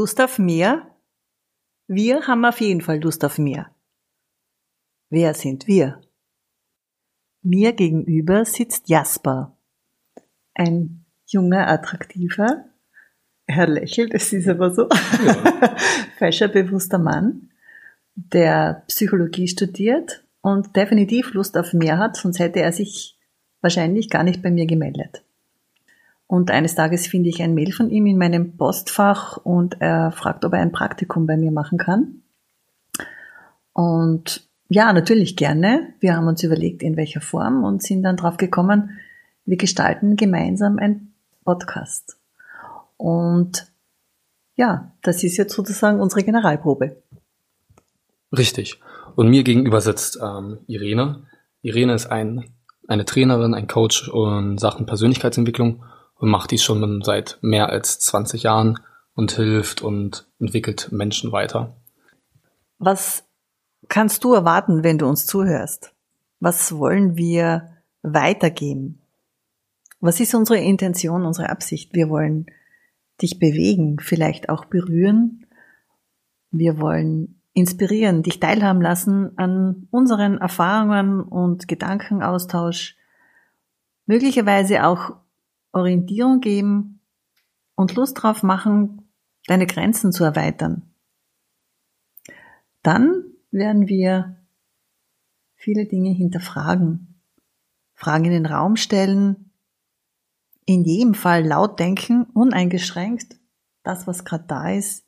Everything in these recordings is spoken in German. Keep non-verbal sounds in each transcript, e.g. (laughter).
Lust auf mehr? Wir haben auf jeden Fall Lust auf mehr. Wer sind wir? Mir gegenüber sitzt Jasper, ein junger, attraktiver, er lächelt, es ist aber so, ja. (laughs) falscher, bewusster Mann, der Psychologie studiert und definitiv Lust auf mehr hat, sonst hätte er sich wahrscheinlich gar nicht bei mir gemeldet. Und eines Tages finde ich ein Mail von ihm in meinem Postfach und er fragt, ob er ein Praktikum bei mir machen kann. Und ja, natürlich gerne. Wir haben uns überlegt, in welcher Form und sind dann drauf gekommen, wir gestalten gemeinsam ein Podcast. Und ja, das ist jetzt sozusagen unsere Generalprobe. Richtig. Und mir gegenüber sitzt ähm, Irene. Irene ist ein, eine Trainerin, ein Coach in Sachen Persönlichkeitsentwicklung und macht dies schon seit mehr als 20 Jahren und hilft und entwickelt Menschen weiter. Was kannst du erwarten, wenn du uns zuhörst? Was wollen wir weitergeben? Was ist unsere Intention, unsere Absicht? Wir wollen dich bewegen, vielleicht auch berühren. Wir wollen inspirieren, dich teilhaben lassen an unseren Erfahrungen und Gedankenaustausch, möglicherweise auch Orientierung geben und Lust drauf machen, deine Grenzen zu erweitern. Dann werden wir viele Dinge hinterfragen, Fragen in den Raum stellen, in jedem Fall laut denken, uneingeschränkt, das, was gerade da ist,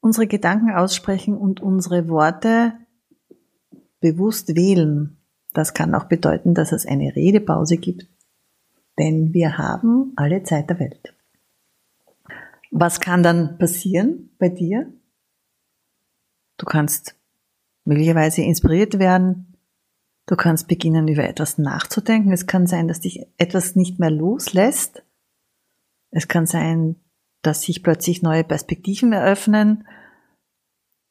unsere Gedanken aussprechen und unsere Worte bewusst wählen. Das kann auch bedeuten, dass es eine Redepause gibt, denn wir haben alle Zeit der Welt. Was kann dann passieren bei dir? Du kannst möglicherweise inspiriert werden, Du kannst beginnen, über etwas nachzudenken. Es kann sein, dass dich etwas nicht mehr loslässt. Es kann sein, dass sich plötzlich neue Perspektiven eröffnen,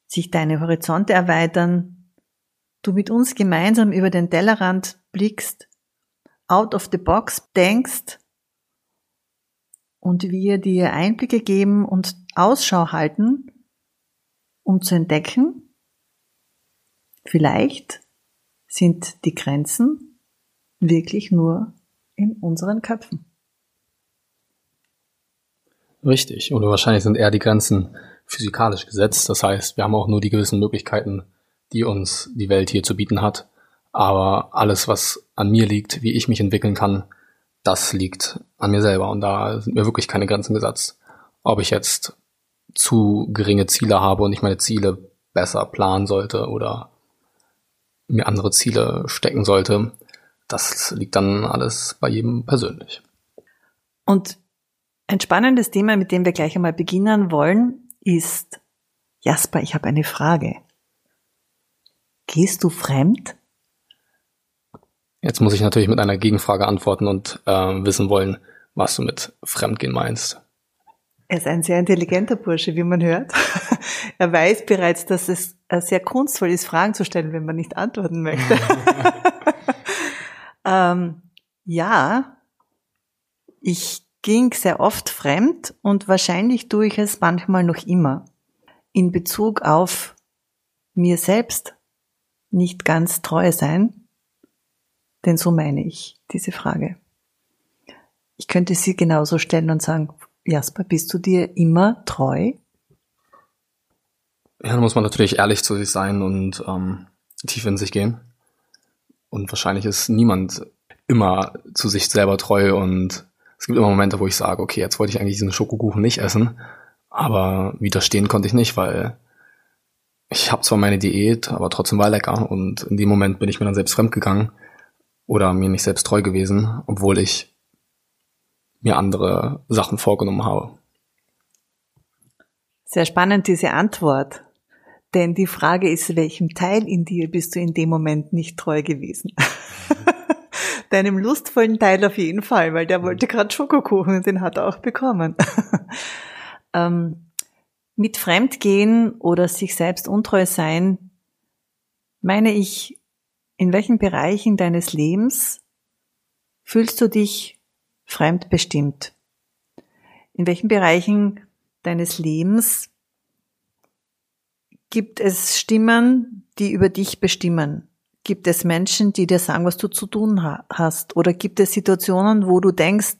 sich deine Horizonte erweitern, du mit uns gemeinsam über den Tellerrand blickst, out of the box denkst und wir dir Einblicke geben und Ausschau halten, um zu entdecken, vielleicht sind die Grenzen wirklich nur in unseren Köpfen. Richtig. Oder wahrscheinlich sind eher die Grenzen physikalisch gesetzt. Das heißt, wir haben auch nur die gewissen Möglichkeiten, die uns die Welt hier zu bieten hat. Aber alles, was an mir liegt, wie ich mich entwickeln kann, das liegt an mir selber. Und da sind mir wirklich keine Grenzen gesetzt. Ob ich jetzt zu geringe Ziele habe und ich meine Ziele besser planen sollte oder mir andere Ziele stecken sollte, das liegt dann alles bei jedem persönlich. Und ein spannendes Thema, mit dem wir gleich einmal beginnen wollen, ist, Jasper, ich habe eine Frage. Gehst du fremd? Jetzt muss ich natürlich mit einer Gegenfrage antworten und äh, wissen wollen, was du mit Fremdgehen meinst. Er ist ein sehr intelligenter Bursche, wie man hört. (laughs) er weiß bereits, dass es äh, sehr kunstvoll ist, Fragen zu stellen, wenn man nicht antworten möchte. (laughs) ähm, ja, ich ging sehr oft fremd und wahrscheinlich tue ich es manchmal noch immer. In Bezug auf mir selbst nicht ganz treu sein, denn so meine ich diese Frage. Ich könnte sie genauso stellen und sagen, Jasper, bist du dir immer treu? Ja, da muss man natürlich ehrlich zu sich sein und ähm, tief in sich gehen. Und wahrscheinlich ist niemand immer zu sich selber treu und es gibt immer Momente, wo ich sage, okay, jetzt wollte ich eigentlich diesen Schokokuchen nicht essen, aber widerstehen konnte ich nicht, weil ich habe zwar meine Diät, aber trotzdem war lecker und in dem Moment bin ich mir dann selbst fremd gegangen oder mir nicht selbst treu gewesen, obwohl ich mir andere Sachen vorgenommen habe. Sehr spannend, diese Antwort. Denn die Frage ist, welchem Teil in dir bist du in dem Moment nicht treu gewesen? (laughs) Deinem lustvollen Teil auf jeden Fall, weil der wollte gerade Schokokuchen und den hat er auch bekommen. (laughs) ähm, mit Fremdgehen oder sich selbst untreu sein, meine ich, in welchen Bereichen deines Lebens fühlst du dich fremdbestimmt? In welchen Bereichen deines Lebens gibt es Stimmen, die über dich bestimmen. Gibt es Menschen, die dir sagen, was du zu tun hast? Oder gibt es Situationen, wo du denkst,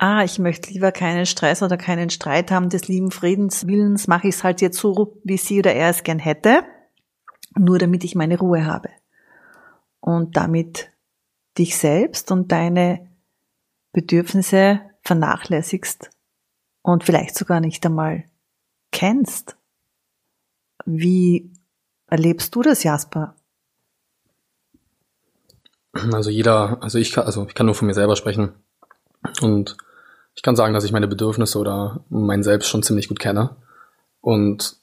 ah, ich möchte lieber keinen Stress oder keinen Streit haben, des lieben Friedenswillens mache ich es halt jetzt so, wie sie oder er es gern hätte, nur damit ich meine Ruhe habe. Und damit dich selbst und deine Bedürfnisse vernachlässigst und vielleicht sogar nicht einmal kennst. Wie erlebst du das, Jasper? Also jeder, also ich kann, also ich kann nur von mir selber sprechen. Und ich kann sagen, dass ich meine Bedürfnisse oder mein Selbst schon ziemlich gut kenne. Und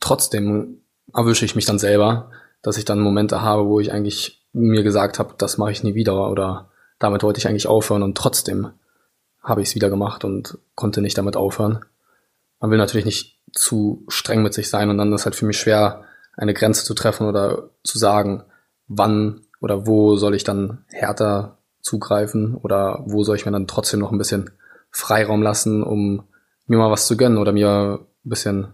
trotzdem erwische ich mich dann selber, dass ich dann Momente habe, wo ich eigentlich mir gesagt habe, das mache ich nie wieder oder damit wollte ich eigentlich aufhören und trotzdem habe ich es wieder gemacht und konnte nicht damit aufhören. Man will natürlich nicht zu streng mit sich sein und dann ist halt für mich schwer, eine Grenze zu treffen oder zu sagen, wann oder wo soll ich dann härter zugreifen oder wo soll ich mir dann trotzdem noch ein bisschen Freiraum lassen, um mir mal was zu gönnen oder mir ein bisschen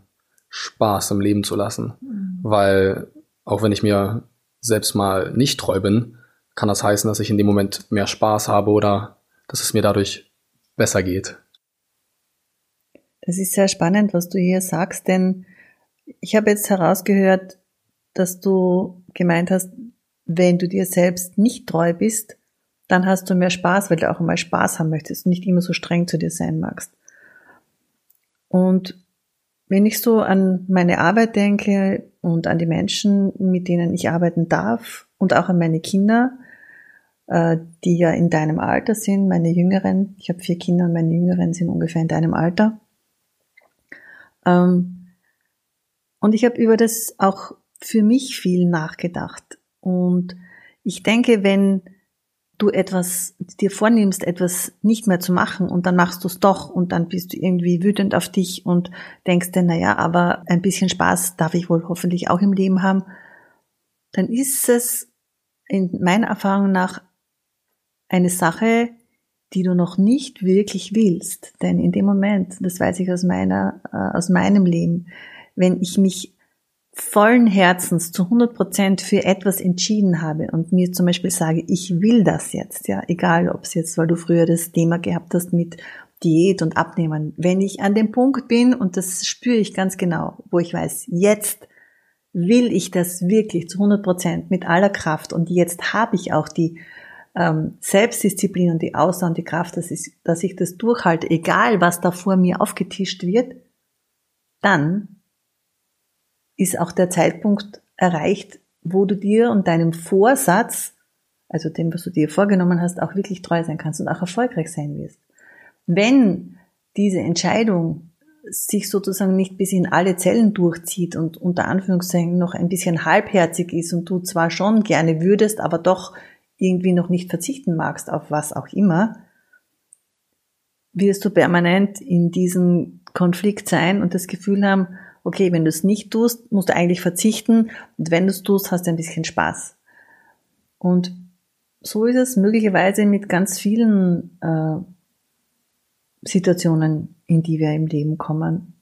Spaß im Leben zu lassen. Mhm. Weil auch wenn ich mir selbst mal nicht treu bin, kann das heißen, dass ich in dem Moment mehr Spaß habe oder dass es mir dadurch besser geht. Das ist sehr spannend, was du hier sagst, denn ich habe jetzt herausgehört, dass du gemeint hast, wenn du dir selbst nicht treu bist, dann hast du mehr Spaß, weil du auch einmal Spaß haben möchtest und nicht immer so streng zu dir sein magst. Und wenn ich so an meine Arbeit denke und an die Menschen, mit denen ich arbeiten darf und auch an meine Kinder, äh, die ja in deinem Alter sind, meine Jüngeren, ich habe vier Kinder und meine Jüngeren sind ungefähr in deinem Alter. Ähm, und ich habe über das auch für mich viel nachgedacht. Und ich denke, wenn du etwas dir vornimmst, etwas nicht mehr zu machen und dann machst du es doch und dann bist du irgendwie wütend auf dich und denkst dir, naja, aber ein bisschen Spaß darf ich wohl hoffentlich auch im Leben haben, dann ist es in meiner Erfahrung nach eine Sache, die du noch nicht wirklich willst. Denn in dem Moment, das weiß ich aus meiner, äh, aus meinem Leben, wenn ich mich vollen Herzens zu 100 Prozent für etwas entschieden habe und mir zum Beispiel sage, ich will das jetzt, ja, egal ob es jetzt, weil du früher das Thema gehabt hast mit Diät und Abnehmen, wenn ich an dem Punkt bin und das spüre ich ganz genau, wo ich weiß, jetzt will ich das wirklich zu 100 Prozent mit aller Kraft und jetzt habe ich auch die ähm, Selbstdisziplin und die Ausdauer und die Kraft, dass ich, dass ich das durchhalte, egal was da vor mir aufgetischt wird, dann ist auch der Zeitpunkt erreicht, wo du dir und deinem Vorsatz, also dem, was du dir vorgenommen hast, auch wirklich treu sein kannst und auch erfolgreich sein wirst. Wenn diese Entscheidung sich sozusagen nicht bis in alle Zellen durchzieht und unter Anführungszeichen noch ein bisschen halbherzig ist und du zwar schon gerne würdest, aber doch irgendwie noch nicht verzichten magst auf was auch immer, wirst du permanent in diesem Konflikt sein und das Gefühl haben, okay, wenn du es nicht tust, musst du eigentlich verzichten und wenn du es tust, hast du ein bisschen Spaß. Und so ist es möglicherweise mit ganz vielen äh, Situationen, in die wir im Leben kommen,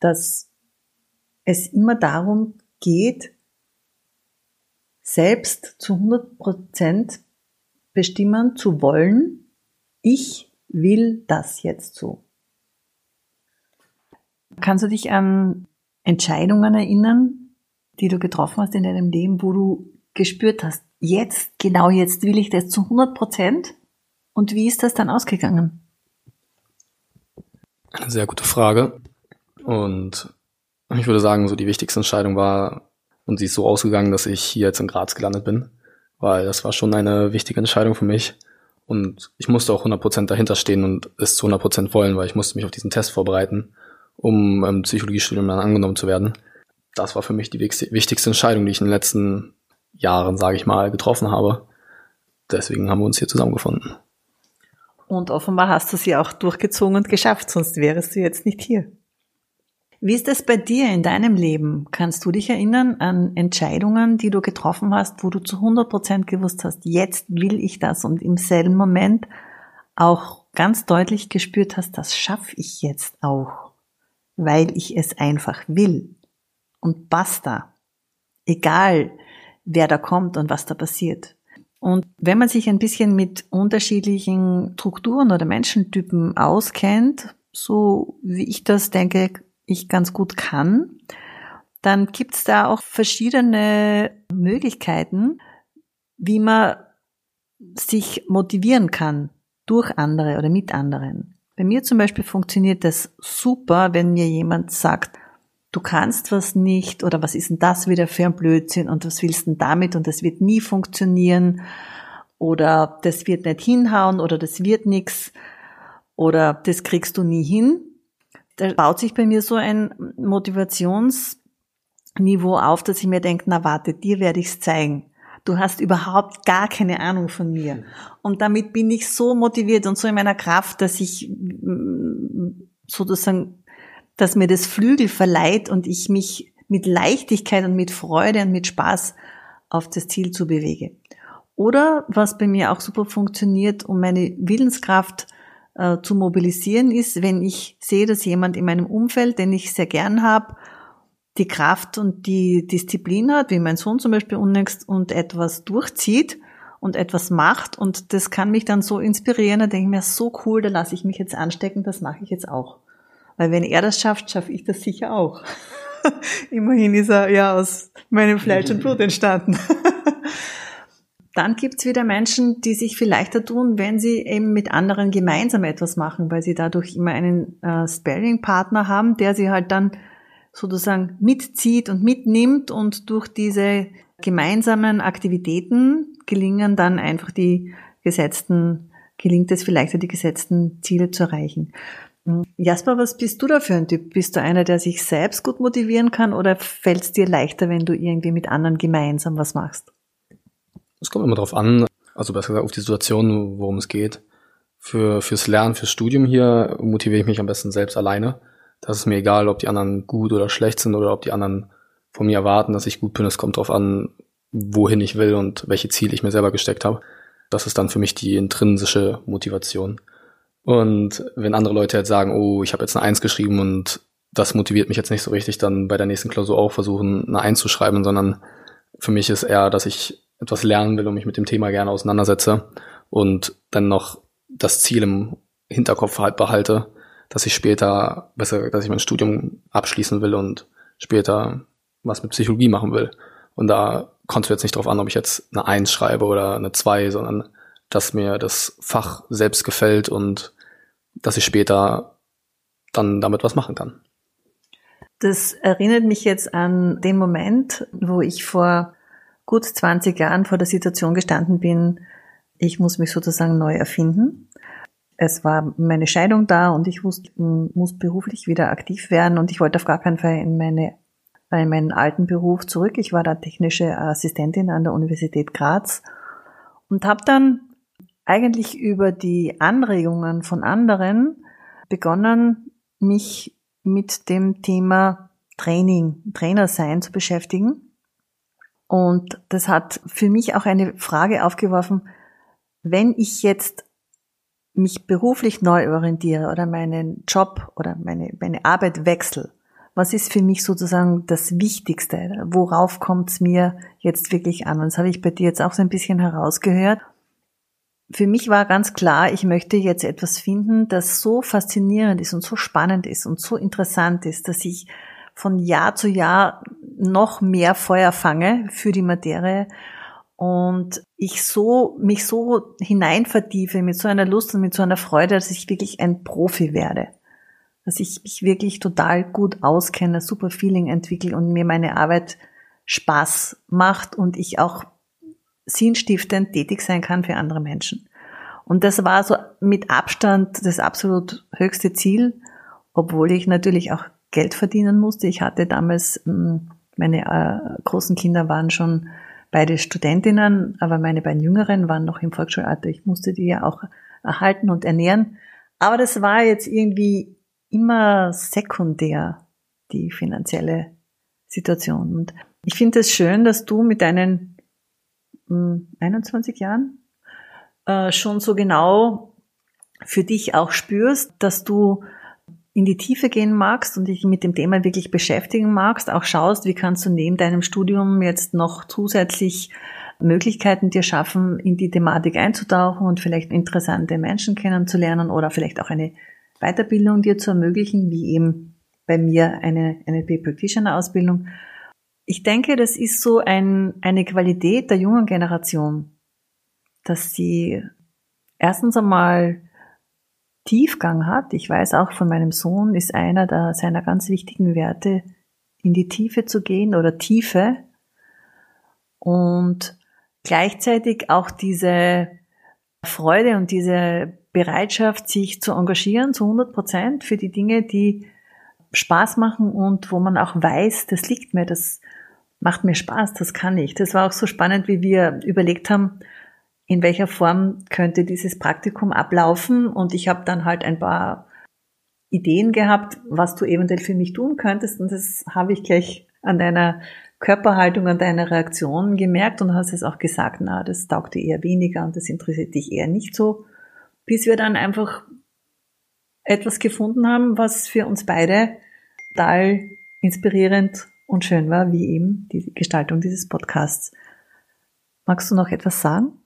dass es immer darum geht, selbst zu 100 Prozent bestimmen zu wollen, ich will das jetzt so. Kannst du dich an Entscheidungen erinnern, die du getroffen hast in deinem Leben, wo du gespürt hast, jetzt, genau jetzt will ich das zu 100 Prozent? Und wie ist das dann ausgegangen? Eine sehr gute Frage. Und ich würde sagen, so die wichtigste Entscheidung war, und sie ist so ausgegangen, dass ich hier jetzt in Graz gelandet bin, weil das war schon eine wichtige Entscheidung für mich. Und ich musste auch 100% dahinter stehen und es zu 100% wollen, weil ich musste mich auf diesen Test vorbereiten um im Psychologiestudium dann angenommen zu werden. Das war für mich die wichtigste Entscheidung, die ich in den letzten Jahren, sage ich mal, getroffen habe. Deswegen haben wir uns hier zusammengefunden. Und offenbar hast du sie auch durchgezogen und geschafft, sonst wärst du jetzt nicht hier. Wie ist es bei dir in deinem Leben? Kannst du dich erinnern an Entscheidungen, die du getroffen hast, wo du zu 100 Prozent gewusst hast, jetzt will ich das und im selben Moment auch ganz deutlich gespürt hast, das schaffe ich jetzt auch? Weil ich es einfach will. Und basta. Egal, wer da kommt und was da passiert. Und wenn man sich ein bisschen mit unterschiedlichen Strukturen oder Menschentypen auskennt, so wie ich das denke, ich ganz gut kann, dann gibt's da auch verschiedene Möglichkeiten, wie man sich motivieren kann durch andere oder mit anderen. Bei mir zum Beispiel funktioniert das super, wenn mir jemand sagt, du kannst was nicht oder was ist denn das wieder für ein Blödsinn und was willst denn damit und das wird nie funktionieren oder das wird nicht hinhauen oder das wird nix oder das kriegst du nie hin. Da baut sich bei mir so ein Motivationsniveau auf, dass ich mir denke, na warte, dir werde ich's zeigen du hast überhaupt gar keine Ahnung von mir. Und damit bin ich so motiviert und so in meiner Kraft, dass ich mm, sozusagen, dass mir das Flügel verleiht und ich mich mit Leichtigkeit und mit Freude und mit Spaß auf das Ziel zu bewege. Oder was bei mir auch super funktioniert, um meine Willenskraft äh, zu mobilisieren, ist, wenn ich sehe, dass jemand in meinem Umfeld, den ich sehr gern habe, die Kraft und die Disziplin hat, wie mein Sohn zum Beispiel unnächst, und etwas durchzieht und etwas macht. Und das kann mich dann so inspirieren, da denke ich mir, so cool, da lasse ich mich jetzt anstecken, das mache ich jetzt auch. Weil wenn er das schafft, schaffe ich das sicher auch. (laughs) Immerhin ist er ja aus meinem Fleisch und Blut entstanden. (laughs) Dann gibt's wieder Menschen, die sich viel leichter tun, wenn sie eben mit anderen gemeinsam etwas machen, weil sie dadurch immer einen äh, Sparing-Partner haben, der sie halt dann sozusagen mitzieht und mitnimmt und durch diese gemeinsamen Aktivitäten gelingen dann einfach die gesetzten, gelingt es vielleicht die gesetzten Ziele zu erreichen. Hm. Jasper, was bist du da für ein Typ? Bist du einer, der sich selbst gut motivieren kann oder fällt es dir leichter, wenn du irgendwie mit anderen gemeinsam was machst? Es kommt immer darauf an, also besser gesagt auf die Situation, worum es geht. Für, fürs Lernen, fürs Studium hier motiviere ich mich am besten selbst alleine. Das ist mir egal, ob die anderen gut oder schlecht sind oder ob die anderen von mir erwarten, dass ich gut bin. Es kommt darauf an, wohin ich will und welche Ziele ich mir selber gesteckt habe. Das ist dann für mich die intrinsische Motivation. Und wenn andere Leute jetzt sagen, oh, ich habe jetzt eine Eins geschrieben und das motiviert mich jetzt nicht so richtig, dann bei der nächsten Klausur auch versuchen, eine Eins zu schreiben, sondern für mich ist eher, dass ich etwas lernen will und mich mit dem Thema gerne auseinandersetze und dann noch das Ziel im Hinterkopf halt behalte, dass ich später besser, dass ich mein Studium abschließen will und später was mit Psychologie machen will. Und da kommst du jetzt nicht drauf an, ob ich jetzt eine Eins schreibe oder eine Zwei, sondern dass mir das Fach selbst gefällt und dass ich später dann damit was machen kann. Das erinnert mich jetzt an den Moment, wo ich vor gut 20 Jahren vor der Situation gestanden bin, ich muss mich sozusagen neu erfinden es war meine Scheidung da und ich wusste, muss beruflich wieder aktiv werden und ich wollte auf gar keinen Fall in meine in meinen alten Beruf zurück. Ich war da technische Assistentin an der Universität Graz und habe dann eigentlich über die Anregungen von anderen begonnen, mich mit dem Thema Training, Trainer sein zu beschäftigen. Und das hat für mich auch eine Frage aufgeworfen, wenn ich jetzt mich beruflich neu orientiere oder meinen Job oder meine, meine Arbeit wechsle, was ist für mich sozusagen das Wichtigste? Worauf kommt es mir jetzt wirklich an? Und das habe ich bei dir jetzt auch so ein bisschen herausgehört. Für mich war ganz klar, ich möchte jetzt etwas finden, das so faszinierend ist und so spannend ist und so interessant ist, dass ich von Jahr zu Jahr noch mehr Feuer fange für die Materie und ich so, mich so hineinvertiefe mit so einer Lust und mit so einer Freude, dass ich wirklich ein Profi werde. Dass ich mich wirklich total gut auskenne, super Feeling entwickle und mir meine Arbeit Spaß macht und ich auch sinnstiftend tätig sein kann für andere Menschen. Und das war so mit Abstand das absolut höchste Ziel, obwohl ich natürlich auch Geld verdienen musste. Ich hatte damals, hm, meine äh, großen Kinder waren schon beide Studentinnen, aber meine beiden Jüngeren waren noch im Volksschulalter. Ich musste die ja auch erhalten und ernähren. Aber das war jetzt irgendwie immer sekundär, die finanzielle Situation. Und ich finde es das schön, dass du mit deinen 21 hm, Jahren äh, schon so genau für dich auch spürst, dass du in die Tiefe gehen magst und dich mit dem Thema wirklich beschäftigen magst, auch schaust, wie kannst du neben deinem Studium jetzt noch zusätzlich Möglichkeiten dir schaffen, in die Thematik einzutauchen und vielleicht interessante Menschen kennenzulernen oder vielleicht auch eine Weiterbildung dir zu ermöglichen, wie eben bei mir eine NLP Practitioner Ausbildung. Ich denke, das ist so ein, eine Qualität der jungen Generation, dass sie erstens einmal Tiefgang hat. Ich weiß auch von meinem Sohn ist einer der, seiner ganz wichtigen Werte, in die Tiefe zu gehen oder Tiefe. Und gleichzeitig auch diese Freude und diese Bereitschaft, sich zu engagieren zu 100 Prozent für die Dinge, die Spaß machen und wo man auch weiß, das liegt mir, das macht mir Spaß, das kann ich. Das war auch so spannend, wie wir überlegt haben, in welcher Form könnte dieses Praktikum ablaufen. Und ich habe dann halt ein paar Ideen gehabt, was du eventuell für mich tun könntest. Und das habe ich gleich an deiner Körperhaltung, an deiner Reaktion gemerkt und hast es auch gesagt, na, das taugt dir eher weniger und das interessiert dich eher nicht so. Bis wir dann einfach etwas gefunden haben, was für uns beide total inspirierend und schön war, wie eben die Gestaltung dieses Podcasts. Magst du noch etwas sagen?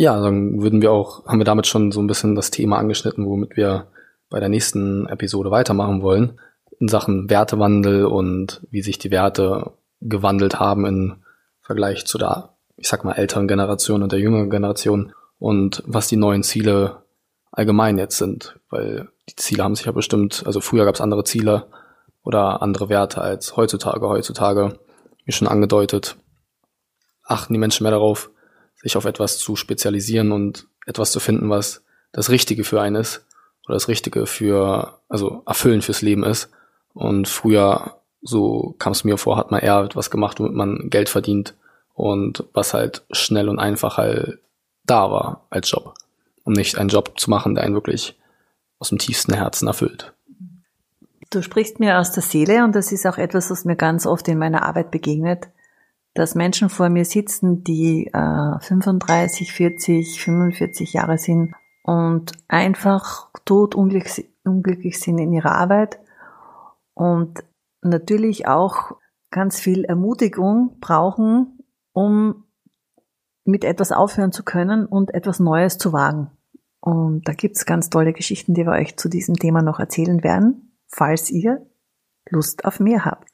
Ja, dann würden wir auch, haben wir damit schon so ein bisschen das Thema angeschnitten, womit wir bei der nächsten Episode weitermachen wollen. In Sachen Wertewandel und wie sich die Werte gewandelt haben im Vergleich zu der, ich sag mal, älteren Generation und der jüngeren Generation und was die neuen Ziele allgemein jetzt sind, weil die Ziele haben sich ja bestimmt, also früher gab es andere Ziele oder andere Werte als heutzutage. Heutzutage, wie schon angedeutet, achten die Menschen mehr darauf, sich auf etwas zu spezialisieren und etwas zu finden, was das Richtige für einen ist oder das Richtige für, also erfüllend fürs Leben ist. Und früher, so kam es mir vor, hat man eher etwas gemacht, womit man Geld verdient und was halt schnell und einfach halt da war als Job. Um nicht einen Job zu machen, der einen wirklich aus dem tiefsten Herzen erfüllt. Du sprichst mir aus der Seele und das ist auch etwas, was mir ganz oft in meiner Arbeit begegnet dass Menschen vor mir sitzen, die äh, 35, 40, 45 Jahre sind und einfach tot unglücklich, sind in ihrer Arbeit und natürlich auch ganz viel Ermutigung brauchen, um mit etwas aufhören zu können und etwas Neues zu wagen. Und da gibt's ganz tolle Geschichten, die wir euch zu diesem Thema noch erzählen werden, falls ihr Lust auf mehr habt.